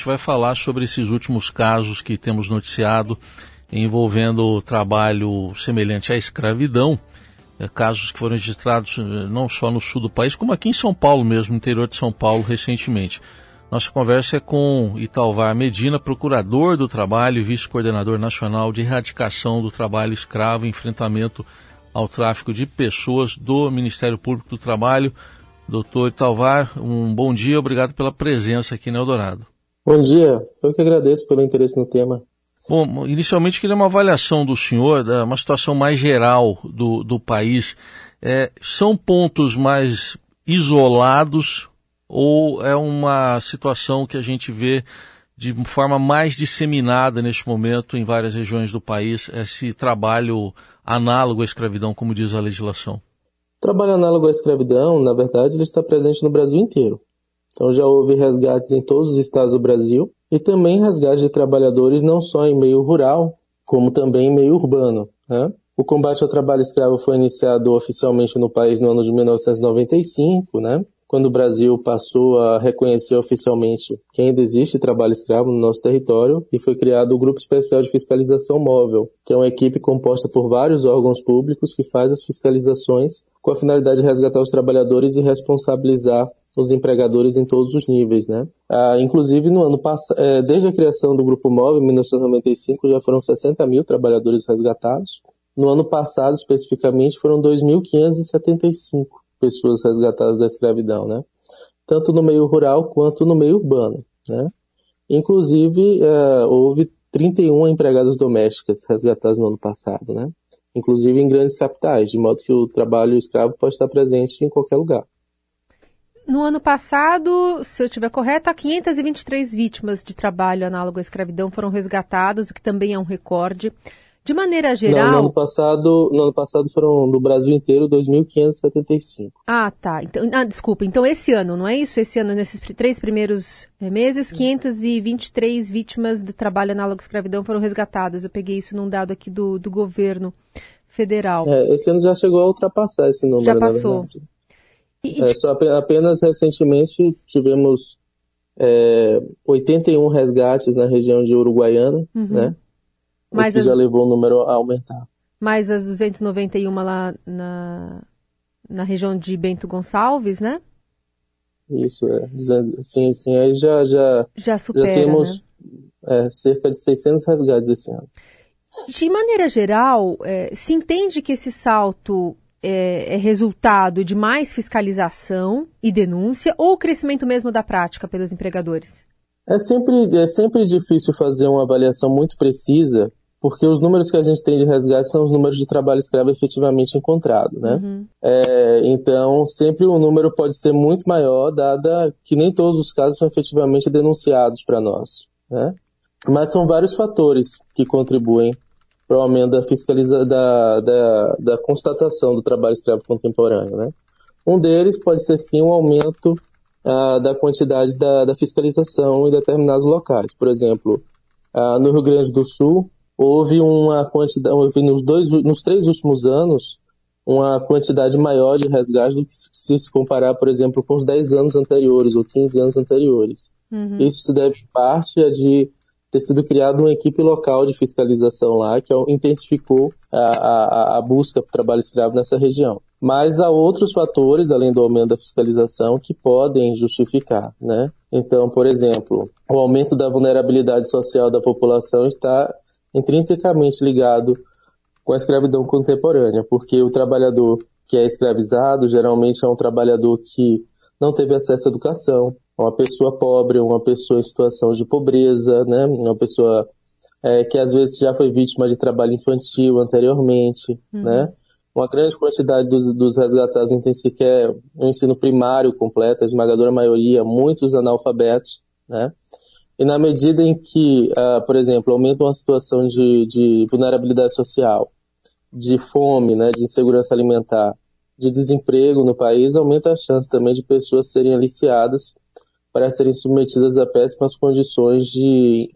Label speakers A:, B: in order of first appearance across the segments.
A: gente vai falar sobre esses últimos casos que temos noticiado envolvendo trabalho semelhante à escravidão, é, casos que foram registrados eh, não só no sul do país, como aqui em São Paulo mesmo, no interior de São Paulo, recentemente. Nossa conversa é com Italvar Medina, procurador do trabalho e vice-coordenador nacional de erradicação do trabalho escravo e enfrentamento ao tráfico de pessoas do Ministério Público do Trabalho. Doutor Italvar, um bom dia, obrigado pela presença aqui no Eldorado.
B: Bom dia, eu que agradeço pelo interesse no tema.
A: Bom, inicialmente queria uma avaliação do senhor, da uma situação mais geral do, do país. É, são pontos mais isolados ou é uma situação que a gente vê de forma mais disseminada neste momento em várias regiões do país, esse trabalho análogo à escravidão, como diz a legislação?
B: Trabalho análogo à escravidão, na verdade, ele está presente no Brasil inteiro. Então já houve resgates em todos os estados do Brasil e também resgates de trabalhadores não só em meio rural, como também em meio urbano. Né? O combate ao trabalho escravo foi iniciado oficialmente no país no ano de 1995, né? quando o Brasil passou a reconhecer oficialmente que ainda existe trabalho escravo no nosso território e foi criado o Grupo Especial de Fiscalização Móvel, que é uma equipe composta por vários órgãos públicos que faz as fiscalizações com a finalidade de resgatar os trabalhadores e responsabilizar os empregadores em todos os níveis, né? Ah, inclusive no ano passado, é, desde a criação do Grupo Móvel em 1995 já foram 60 mil trabalhadores resgatados. No ano passado, especificamente, foram 2.575 pessoas resgatadas da escravidão, né? Tanto no meio rural quanto no meio urbano, né? Inclusive, uh, houve 31 empregadas domésticas resgatadas no ano passado, né? Inclusive em grandes capitais, de modo que o trabalho escravo pode estar presente em qualquer lugar.
C: No ano passado, se eu estiver correta, 523 vítimas de trabalho análogo à escravidão foram resgatadas, o que também é um recorde. De maneira geral. Não,
B: no ano passado, no ano passado foram no Brasil inteiro 2.575.
C: Ah, tá. Então, ah, desculpa. Então esse ano, não é isso? Esse ano, nesses três primeiros eh, meses, 523 vítimas do trabalho análogo à escravidão foram resgatadas. Eu peguei isso num dado aqui do, do governo federal.
B: É, esse ano já chegou a ultrapassar esse número.
C: Já passou.
B: E, é, só apenas recentemente tivemos é, 81 resgates na região de Uruguaiana, uhum. né? Mas que as... já levou o número a aumentar.
C: Mais as 291 lá na, na região de Bento Gonçalves, né?
B: Isso, é. Sim, sim, aí já, já,
C: já, supera,
B: já temos né? é, cerca de 600 resgates esse ano.
C: De maneira geral, é, se entende que esse salto é, é, resultado de mais fiscalização e denúncia ou o crescimento mesmo da prática pelos empregadores?
B: É sempre, é sempre difícil fazer uma avaliação muito precisa, porque os números que a gente tem de resgate são os números de trabalho escravo efetivamente encontrado, né? Uhum. É, então, sempre o número pode ser muito maior, dada que nem todos os casos são efetivamente denunciados para nós, né? Mas são vários fatores que contribuem para o aumento da, fiscaliza da, da, da constatação do trabalho escravo contemporâneo, né? Um deles pode ser sim um aumento ah, da quantidade da, da, fiscalização em determinados locais. Por exemplo, ah, no Rio Grande do Sul, houve uma quantidade, houve nos, dois, nos três últimos anos, uma quantidade maior de resgate do que se, se comparar, por exemplo, com os 10 anos anteriores ou 15 anos anteriores. Uhum. Isso se deve, em parte, a de ter sido criada uma equipe local de fiscalização lá, que intensificou a, a, a busca por trabalho escravo nessa região. Mas há outros fatores, além do aumento da fiscalização, que podem justificar, né? Então, por exemplo, o aumento da vulnerabilidade social da população está intrinsecamente ligado com a escravidão contemporânea, porque o trabalhador que é escravizado geralmente é um trabalhador que não teve acesso à educação, uma pessoa pobre, uma pessoa em situação de pobreza, né? uma pessoa é, que às vezes já foi vítima de trabalho infantil anteriormente, uhum. né? Uma grande quantidade dos, dos resgatados não tem sequer um ensino primário completo, a esmagadora maioria, muitos analfabetos, né? E na medida em que, uh, por exemplo, aumenta uma situação de, de vulnerabilidade social, de fome, né, de insegurança alimentar, de desemprego no país, aumenta a chance também de pessoas serem aliciadas para serem submetidas a péssimas condições de,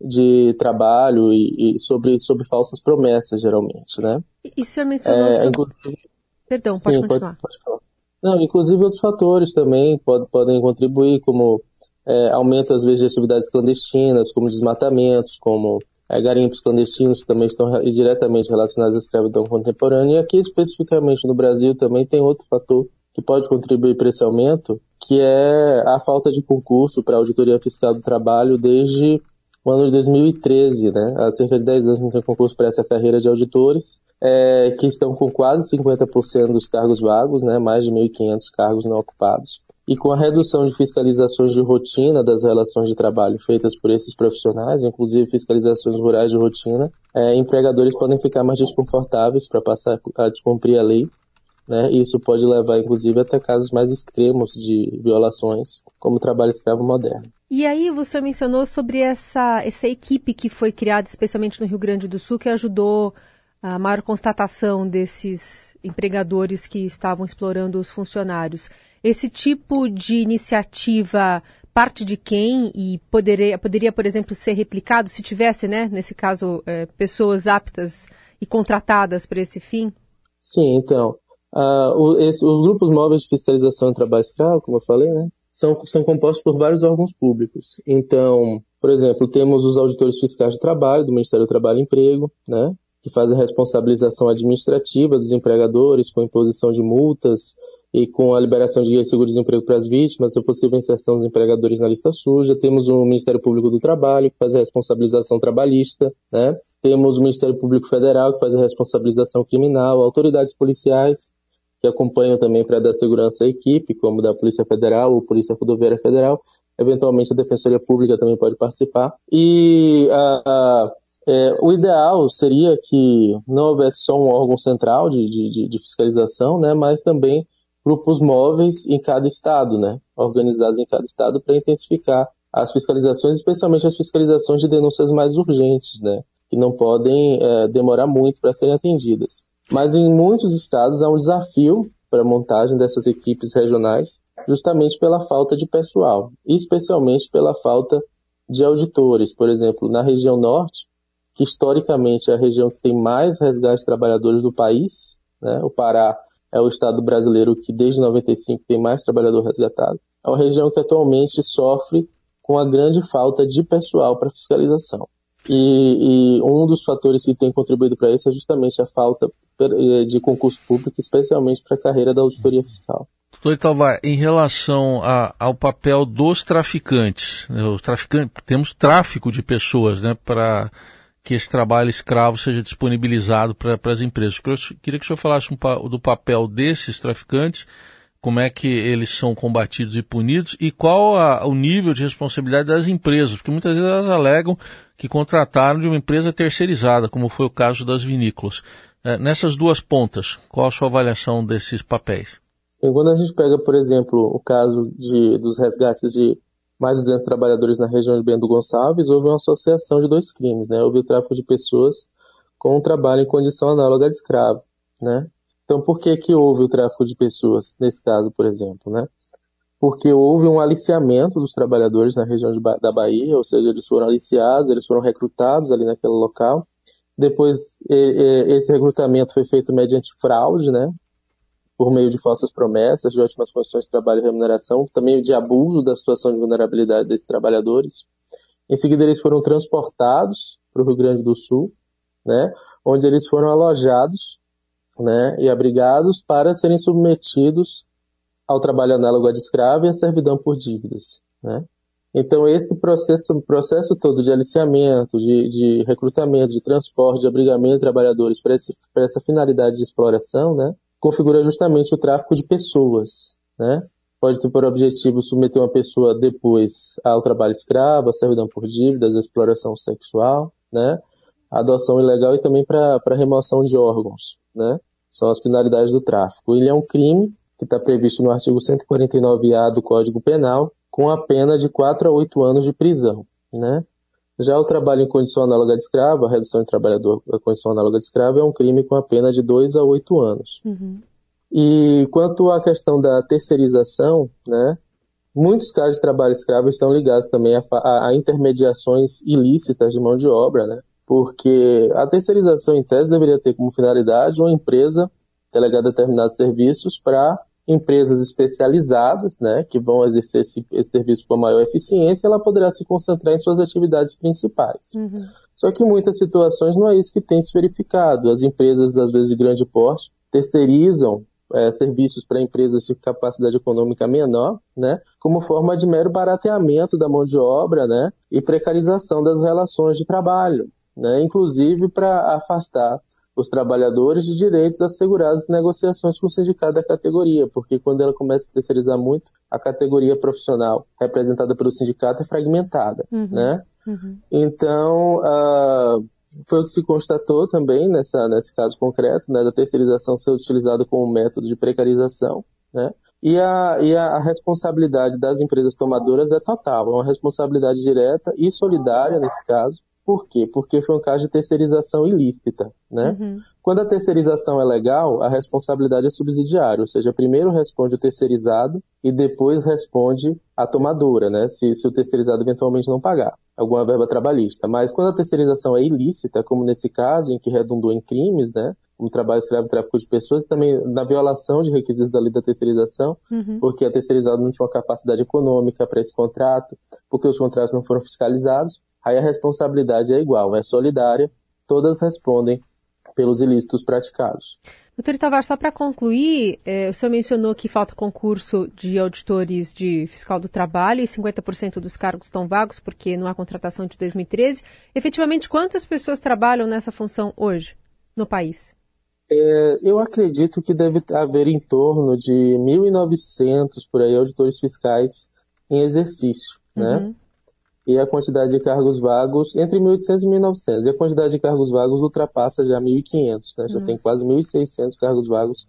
B: de trabalho e, e sobre, sobre falsas promessas, geralmente, né?
C: E o senhor mencionou... É, sobre... inclusive... Perdão, pode continuar.
B: Pode, pode falar. Não, inclusive outros fatores também podem, podem contribuir, como é, aumento às vezes de atividades clandestinas, como desmatamentos, como é, garimpos clandestinos, também estão diretamente relacionados à escravidão contemporânea. E aqui especificamente no Brasil também tem outro fator que pode contribuir para esse aumento, que é a falta de concurso para a auditoria fiscal do trabalho desde o ano de 2013, né? Há cerca de 10 anos não tem concurso para essa carreira de auditores, é, que estão com quase 50% dos cargos vagos, né? Mais de 1.500 cargos não ocupados. E com a redução de fiscalizações de rotina das relações de trabalho feitas por esses profissionais, inclusive fiscalizações rurais de rotina, é, empregadores podem ficar mais desconfortáveis para passar a descumprir a lei né? Isso pode levar, inclusive, até casos mais extremos de violações, como o trabalho escravo moderno.
C: E aí, você mencionou sobre essa, essa equipe que foi criada especialmente no Rio Grande do Sul, que ajudou a maior constatação desses empregadores que estavam explorando os funcionários. Esse tipo de iniciativa parte de quem e poderia, poderia por exemplo, ser replicado se tivesse, né, nesse caso, é, pessoas aptas e contratadas para esse fim?
B: Sim, então, Uh, o, esse, os grupos móveis de fiscalização do trabalho escravo, como eu falei, né, são, são compostos por vários órgãos públicos. Então, por exemplo, temos os auditores fiscais de trabalho, do Ministério do Trabalho e Emprego, né, que fazem a responsabilização administrativa dos empregadores com imposição de multas e com a liberação de seguro-desemprego para as vítimas, a possível inserção dos empregadores na lista suja. Temos o Ministério Público do Trabalho, que faz a responsabilização trabalhista, né? Temos o Ministério Público Federal, que faz a responsabilização criminal, autoridades policiais, que acompanham também para dar segurança à equipe, como da Polícia Federal ou Polícia Rodoviária Federal. Eventualmente a Defensoria Pública também pode participar. E a, a, é, o ideal seria que não houvesse só um órgão central de, de, de fiscalização, né, mas também grupos móveis em cada estado, né, organizados em cada estado para intensificar as fiscalizações, especialmente as fiscalizações de denúncias mais urgentes, né, que não podem é, demorar muito para serem atendidas. Mas em muitos estados há um desafio para a montagem dessas equipes regionais, justamente pela falta de pessoal, especialmente pela falta de auditores. Por exemplo, na região norte, que historicamente é a região que tem mais resgate de trabalhadores do país, né? o Pará é o estado brasileiro que desde 95 tem mais trabalhador resgatado, é uma região que atualmente sofre com a grande falta de pessoal para fiscalização. E, e, um dos fatores que tem contribuído para isso é justamente a falta eh, de concurso público, especialmente para a carreira da auditoria fiscal.
A: Doutor Italvar, em relação a, ao papel dos traficantes, né, traficantes, temos tráfico de pessoas né, para que esse trabalho escravo seja disponibilizado para as empresas. Eu queria que o senhor falasse um, do papel desses traficantes como é que eles são combatidos e punidos e qual a, o nível de responsabilidade das empresas, porque muitas vezes elas alegam que contrataram de uma empresa terceirizada, como foi o caso das vinícolas. É, nessas duas pontas, qual a sua avaliação desses papéis?
B: Quando a gente pega, por exemplo, o caso de, dos resgates de mais de 200 trabalhadores na região de Bento Gonçalves, houve uma associação de dois crimes, né? Houve o tráfico de pessoas com um trabalho em condição análoga de escravo, né? Então, por que que houve o tráfico de pessoas nesse caso, por exemplo, né? Porque houve um aliciamento dos trabalhadores na região de, da Bahia, ou seja, eles foram aliciados, eles foram recrutados ali naquele local. Depois, esse recrutamento foi feito mediante fraude, né? Por meio de falsas promessas, de ótimas condições de trabalho e remuneração, também de abuso da situação de vulnerabilidade desses trabalhadores. Em seguida, eles foram transportados para o Rio Grande do Sul, né? Onde eles foram alojados né, e abrigados para serem submetidos ao trabalho análogo de escravo e à servidão por dívidas. Né? Então, esse processo, processo todo de aliciamento, de, de, recrutamento, de transporte, de abrigamento de trabalhadores para, para essa finalidade de exploração, né, configura justamente o tráfico de pessoas. Né? Pode ter por objetivo submeter uma pessoa depois ao trabalho escravo, à servidão por dívidas, à exploração sexual, né? adoção ilegal e também para remoção de órgãos, né? São as finalidades do tráfico. Ele é um crime que está previsto no artigo 149-A do Código Penal, com a pena de 4 a 8 anos de prisão, né? Já o trabalho em condição análoga de escravo, a redução de trabalhador em condição análoga de escravo, é um crime com a pena de 2 a 8 anos. Uhum. E quanto à questão da terceirização, né, muitos casos de trabalho escravo estão ligados também a, a, a intermediações ilícitas de mão de obra, né? porque a terceirização em tese deveria ter como finalidade uma empresa delegar determinados serviços para empresas especializadas, né, que vão exercer esse, esse, serviço com maior eficiência, ela poderá se concentrar em suas atividades principais. Uhum. Só que em muitas situações não é isso que tem se verificado. As empresas, às vezes de grande porte, terceirizam é, serviços para empresas de capacidade econômica menor, né, como forma de mero barateamento da mão de obra, né, e precarização das relações de trabalho, né, inclusive para afastar os trabalhadores de direitos assegurados em negociações com o sindicato da categoria, porque quando ela começa a terceirizar muito, a categoria profissional representada pelo sindicato é fragmentada, uhum. né? Uhum. Então, uh, foi o que se constatou também nessa, nesse caso concreto, né, da terceirização ser utilizada como método de precarização, né? E a, e a responsabilidade das empresas tomadoras é total, é uma responsabilidade direta e solidária nesse caso, por quê? Porque foi um caso de terceirização ilícita, né? Uhum. Quando a terceirização é legal, a responsabilidade é subsidiária, ou seja, primeiro responde o terceirizado e depois responde a tomadora, né? Se, se o terceirizado eventualmente não pagar alguma verba trabalhista. Mas quando a terceirização é ilícita, como nesse caso, em que redundou em crimes, né? Como trabalho escravo e tráfico de pessoas, e também na violação de requisitos da lei da terceirização, uhum. porque a terceirizada não tinha uma capacidade econômica para esse contrato, porque os contratos não foram fiscalizados, aí a responsabilidade é igual, é solidária, todas respondem pelos ilícitos praticados.
C: Doutor Itavar, só para concluir, é, o senhor mencionou que falta concurso de auditores de fiscal do trabalho e 50% dos cargos estão vagos porque não há contratação de 2013. Efetivamente, quantas pessoas trabalham nessa função hoje no país?
B: É, eu acredito que deve haver em torno de 1.900 por aí auditores fiscais em exercício, né? uhum. né? E a quantidade de cargos vagos entre 1.800 e 1.900. E a quantidade de cargos vagos ultrapassa já 1.500, né? Já hum. tem quase 1.600 cargos vagos,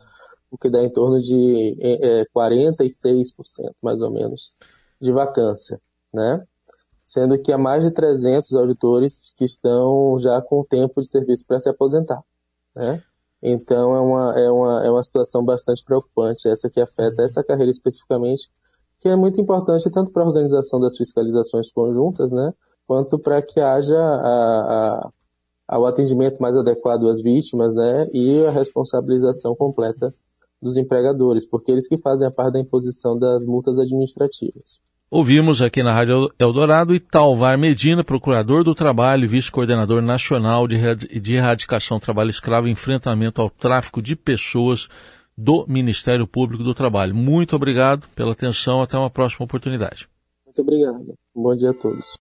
B: o que dá em torno de é, 46%, mais ou menos, de vacância, né? Sendo que há mais de 300 auditores que estão já com tempo de serviço para se aposentar, né? Então é uma, é, uma, é uma situação bastante preocupante, essa que afeta essa carreira especificamente, que é muito importante tanto para a organização das fiscalizações conjuntas, né, quanto para que haja a, a, o atendimento mais adequado às vítimas, né, e a responsabilização completa dos empregadores, porque eles que fazem a parte da imposição das multas administrativas.
A: Ouvimos aqui na Rádio Eldorado Italvar Medina, procurador do trabalho e vice-coordenador nacional de erradicação do trabalho escravo e enfrentamento ao tráfico de pessoas do Ministério Público do Trabalho. Muito obrigado pela atenção, até uma próxima oportunidade.
B: Muito obrigado. bom dia a todos.